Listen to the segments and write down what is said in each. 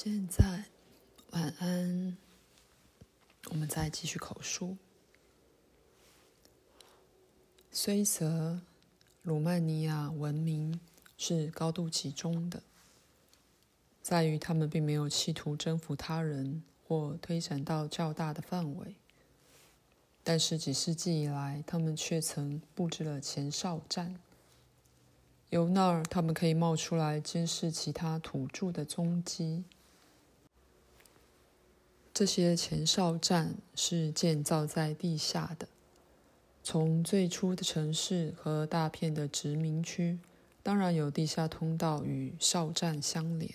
现在，晚安。我们再继续口述。虽则鲁曼尼亚文明是高度集中的，在于他们并没有企图征服他人或推展到较大的范围，但是几世纪以来，他们却曾布置了前哨站。由那儿，他们可以冒出来监视其他土著的踪迹。这些前哨站是建造在地下的，从最初的城市和大片的殖民区，当然有地下通道与哨站相连，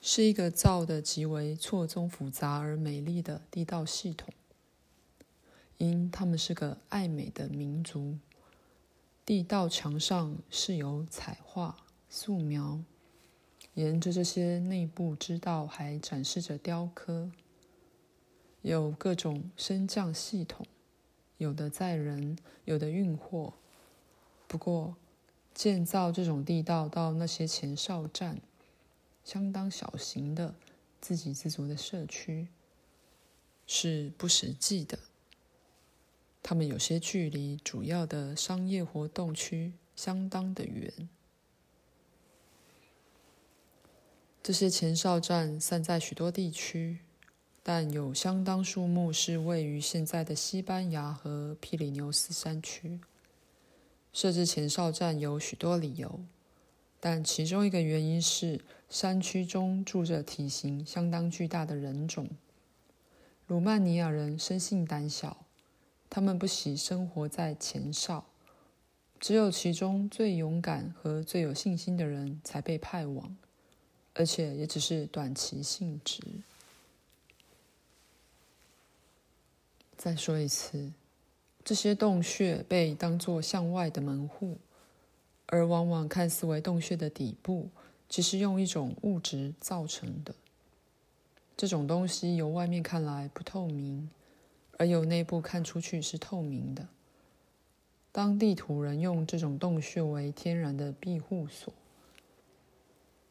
是一个造得极为错综复杂而美丽的地道系统。因他们是个爱美的民族，地道墙上是有彩画、素描。沿着这些内部支道，还展示着雕刻，有各种升降系统，有的载人，有的运货。不过，建造这种地道到那些前哨站，相当小型的、自给自足的社区，是不实际的。它们有些距离主要的商业活动区相当的远。这些前哨站散在许多地区，但有相当数目是位于现在的西班牙和皮里牛斯山区。设置前哨站有许多理由，但其中一个原因是山区中住着体型相当巨大的人种。鲁曼尼亚人生性胆小，他们不喜生活在前哨，只有其中最勇敢和最有信心的人才被派往。而且也只是短期性质。再说一次，这些洞穴被当作向外的门户，而往往看似为洞穴的底部，其实用一种物质造成的。这种东西由外面看来不透明，而由内部看出去是透明的。当地土人用这种洞穴为天然的庇护所。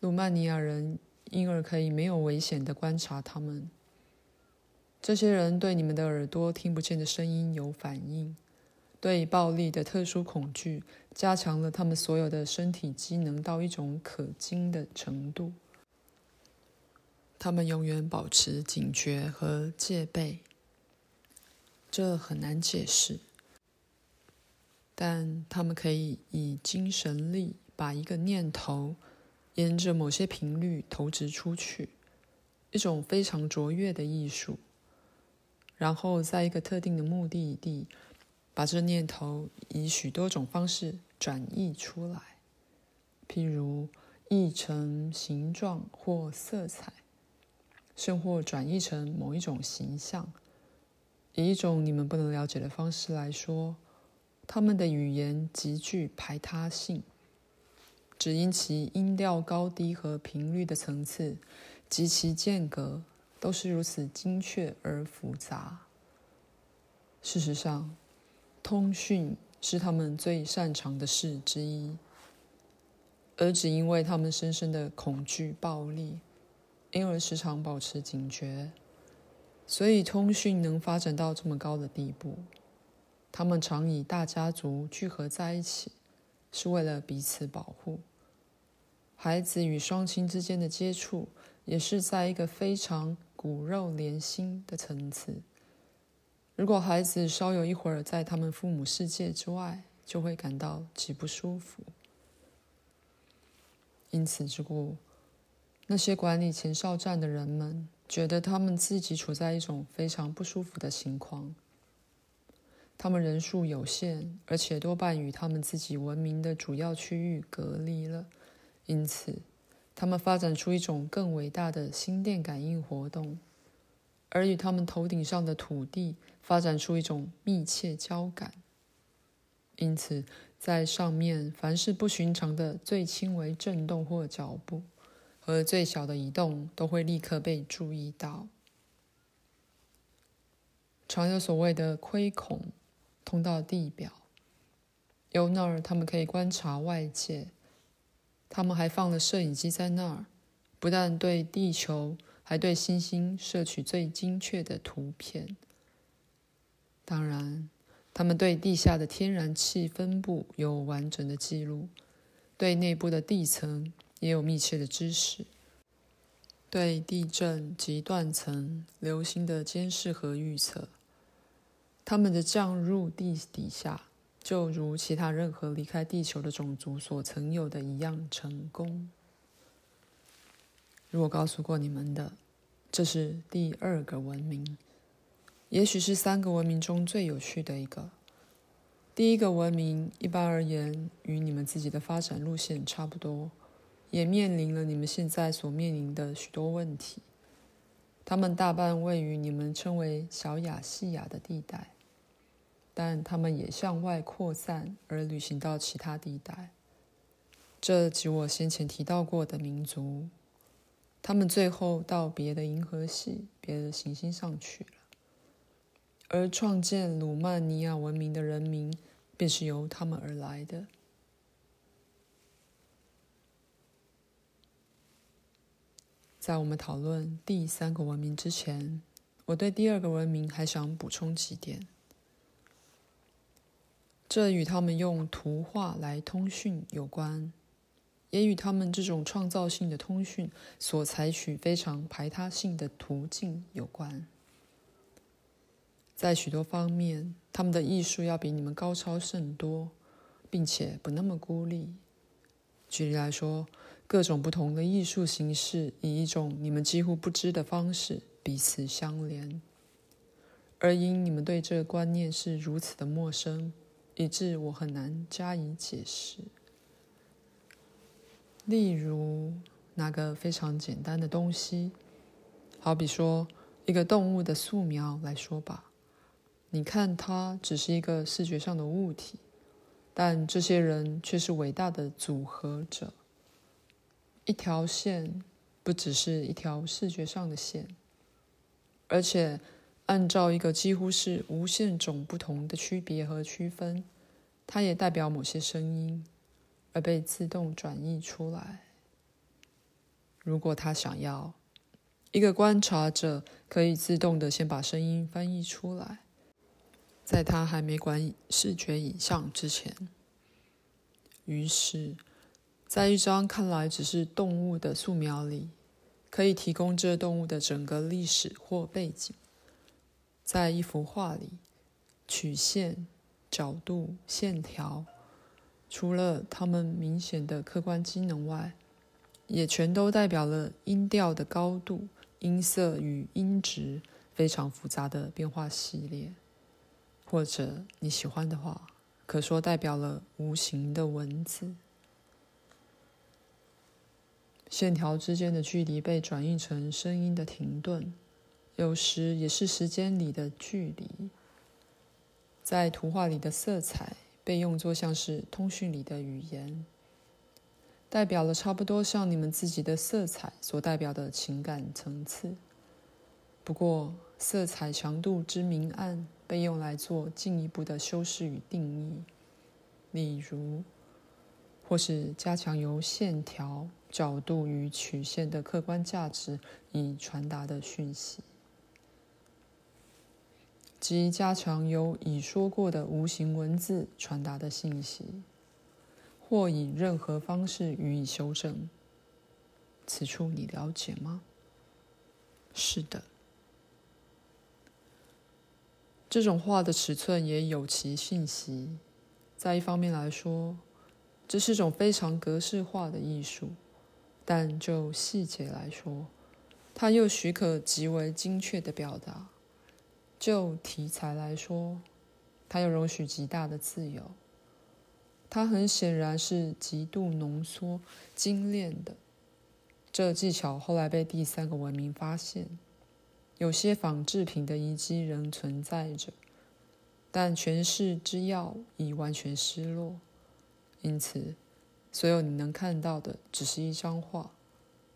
鲁曼尼亚人因而可以没有危险的观察他们。这些人对你们的耳朵听不见的声音有反应，对暴力的特殊恐惧加强了他们所有的身体机能到一种可惊的程度。他们永远保持警觉和戒备，这很难解释，但他们可以以精神力把一个念头。沿着某些频率投掷出去，一种非常卓越的艺术。然后在一个特定的目的地，把这念头以许多种方式转译出来，譬如译成形状或色彩，甚或转译成某一种形象。以一种你们不能了解的方式来说，他们的语言极具排他性。只因其音调高低和频率的层次及其间隔都是如此精确而复杂。事实上，通讯是他们最擅长的事之一，而只因为他们深深的恐惧暴力，因而时常保持警觉，所以通讯能发展到这么高的地步。他们常以大家族聚合在一起，是为了彼此保护。孩子与双亲之间的接触，也是在一个非常骨肉连心的层次。如果孩子稍有一会儿在他们父母世界之外，就会感到极不舒服。因此之故，那些管理前哨站的人们觉得他们自己处在一种非常不舒服的情况。他们人数有限，而且多半与他们自己文明的主要区域隔离了。因此，他们发展出一种更伟大的心电感应活动，而与他们头顶上的土地发展出一种密切交感。因此，在上面，凡是不寻常的最轻微震动或脚步，和最小的移动，都会立刻被注意到。常有所谓的窥孔通到地表，由那儿他们可以观察外界。他们还放了摄影机在那儿，不但对地球，还对星星摄取最精确的图片。当然，他们对地下的天然气分布有完整的记录，对内部的地层也有密切的知识，对地震及断层、流星的监视和预测。他们的降入地底下，就如其他任何离开地球的种族所曾有的一样成功。如我告诉过你们的，这是第二个文明。也许是三个文明中最有趣的一个。第一个文明一般而言与你们自己的发展路线差不多，也面临了你们现在所面临的许多问题。他们大半位于你们称为小亚细亚的地带，但他们也向外扩散而旅行到其他地带。这即我先前提到过的民族，他们最后到别的银河系、别的行星上去了。而创建鲁曼尼亚文明的人民，便是由他们而来的。在我们讨论第三个文明之前，我对第二个文明还想补充几点。这与他们用图画来通讯有关，也与他们这种创造性的通讯所采取非常排他性的途径有关。在许多方面，他们的艺术要比你们高超甚多，并且不那么孤立。举例来说，各种不同的艺术形式以一种你们几乎不知的方式彼此相连，而因你们对这个观念是如此的陌生，以致我很难加以解释。例如，拿个非常简单的东西，好比说一个动物的素描来说吧。你看，它只是一个视觉上的物体，但这些人却是伟大的组合者。一条线不只是一条视觉上的线，而且按照一个几乎是无限种不同的区别和区分，它也代表某些声音，而被自动转译出来。如果他想要，一个观察者可以自动的先把声音翻译出来。在他还没管视觉影像之前，于是，在一张看来只是动物的素描里，可以提供这动物的整个历史或背景。在一幅画里，曲线、角度、线条，除了它们明显的客观机能外，也全都代表了音调的高度、音色与音质非常复杂的变化系列。或者你喜欢的话，可说代表了无形的文字。线条之间的距离被转译成声音的停顿，有时也是时间里的距离。在图画里的色彩被用作像是通讯里的语言，代表了差不多像你们自己的色彩所代表的情感层次。不过，色彩强度之明暗。被用来做进一步的修饰与定义，例如，或是加强由线条、角度与曲线的客观价值以传达的讯息，即加强由已说过的无形文字传达的信息，或以任何方式予以修正。此处你了解吗？是的。这种画的尺寸也有其信息。在一方面来说，这是种非常格式化的艺术；但就细节来说，它又许可极为精确的表达。就题材来说，它又容许极大的自由。它很显然是极度浓缩、精炼的。这技巧后来被第三个文明发现。有些仿制品的遗迹仍存在着，但诠释之要已完全失落。因此，所有你能看到的只是一张画，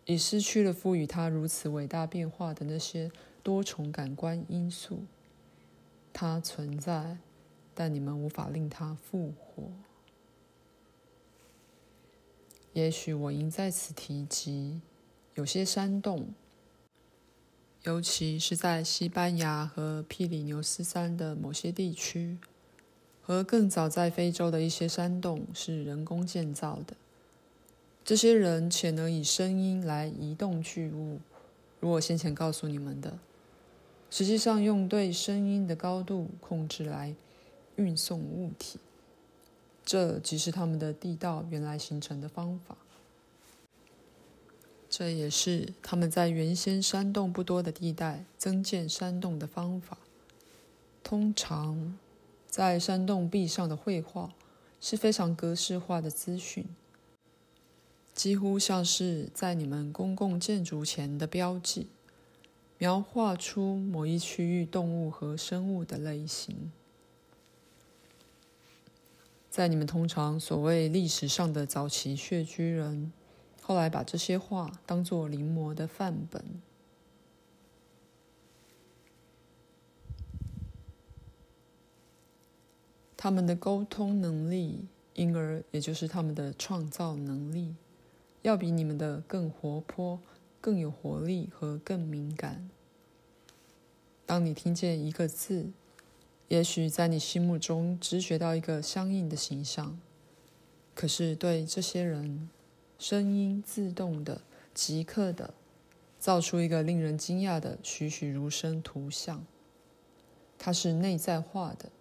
已失去了赋予它如此伟大变化的那些多重感官因素。它存在，但你们无法令它复活。也许我应在此提及。有些山洞，尤其是在西班牙和比利牛斯山的某些地区，和更早在非洲的一些山洞是人工建造的。这些人且能以声音来移动巨物，如我先前告诉你们的，实际上用对声音的高度控制来运送物体。这即是他们的地道原来形成的方法。这也是他们在原先山洞不多的地带增建山洞的方法。通常，在山洞壁上的绘画是非常格式化的资讯，几乎像是在你们公共建筑前的标记，描画出某一区域动物和生物的类型。在你们通常所谓历史上的早期穴居人。后来把这些画当作临摹的范本，他们的沟通能力，因而也就是他们的创造能力，要比你们的更活泼、更有活力和更敏感。当你听见一个字，也许在你心目中直觉到一个相应的形象，可是对这些人。声音自动的、即刻的造出一个令人惊讶的栩栩如生图像。它是内在化的，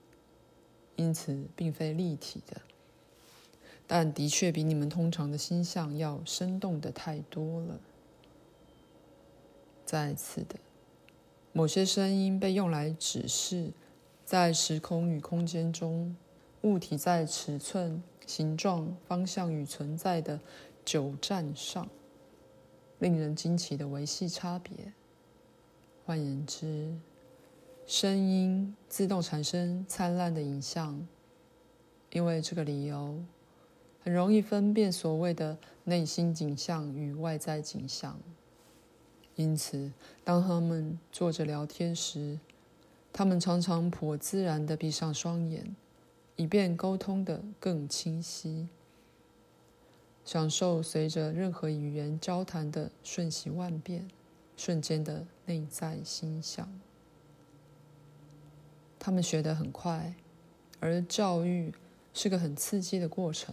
因此并非立体的，但的确比你们通常的心象要生动的太多了。再次的，某些声音被用来指示，在时空与空间中，物体在尺寸、形状、方向与存在的。久站上，令人惊奇的维系差别。换言之，声音自动产生灿烂的影像，因为这个理由，很容易分辨所谓的内心景象与外在景象。因此，当他们坐着聊天时，他们常常颇自然地闭上双眼，以便沟通得更清晰。享受随着任何语言交谈的瞬息万变、瞬间的内在心想。他们学得很快，而教育是个很刺激的过程，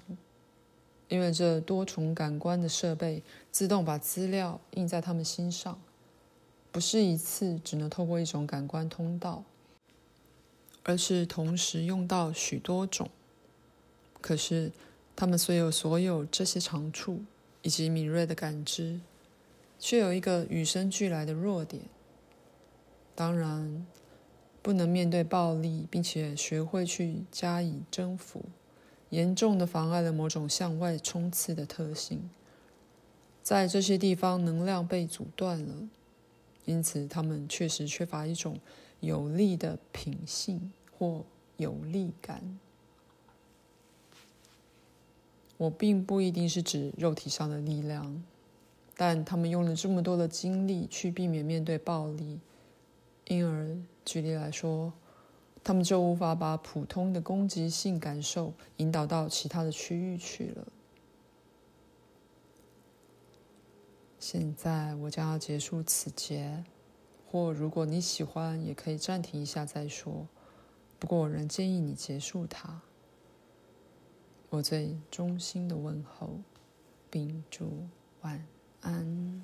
因为这多重感官的设备自动把资料印在他们心上，不是一次只能透过一种感官通道，而是同时用到许多种。可是。他们虽有所有这些长处以及敏锐的感知，却有一个与生俱来的弱点。当然，不能面对暴力，并且学会去加以征服，严重的妨碍了某种向外冲刺的特性。在这些地方，能量被阻断了，因此他们确实缺乏一种有力的品性或有力感。我并不一定是指肉体上的力量，但他们用了这么多的精力去避免面对暴力，因而举例来说，他们就无法把普通的攻击性感受引导到其他的区域去了。现在我将要结束此节，或如果你喜欢，也可以暂停一下再说。不过我仍建议你结束它。我最衷心的问候，并祝晚安。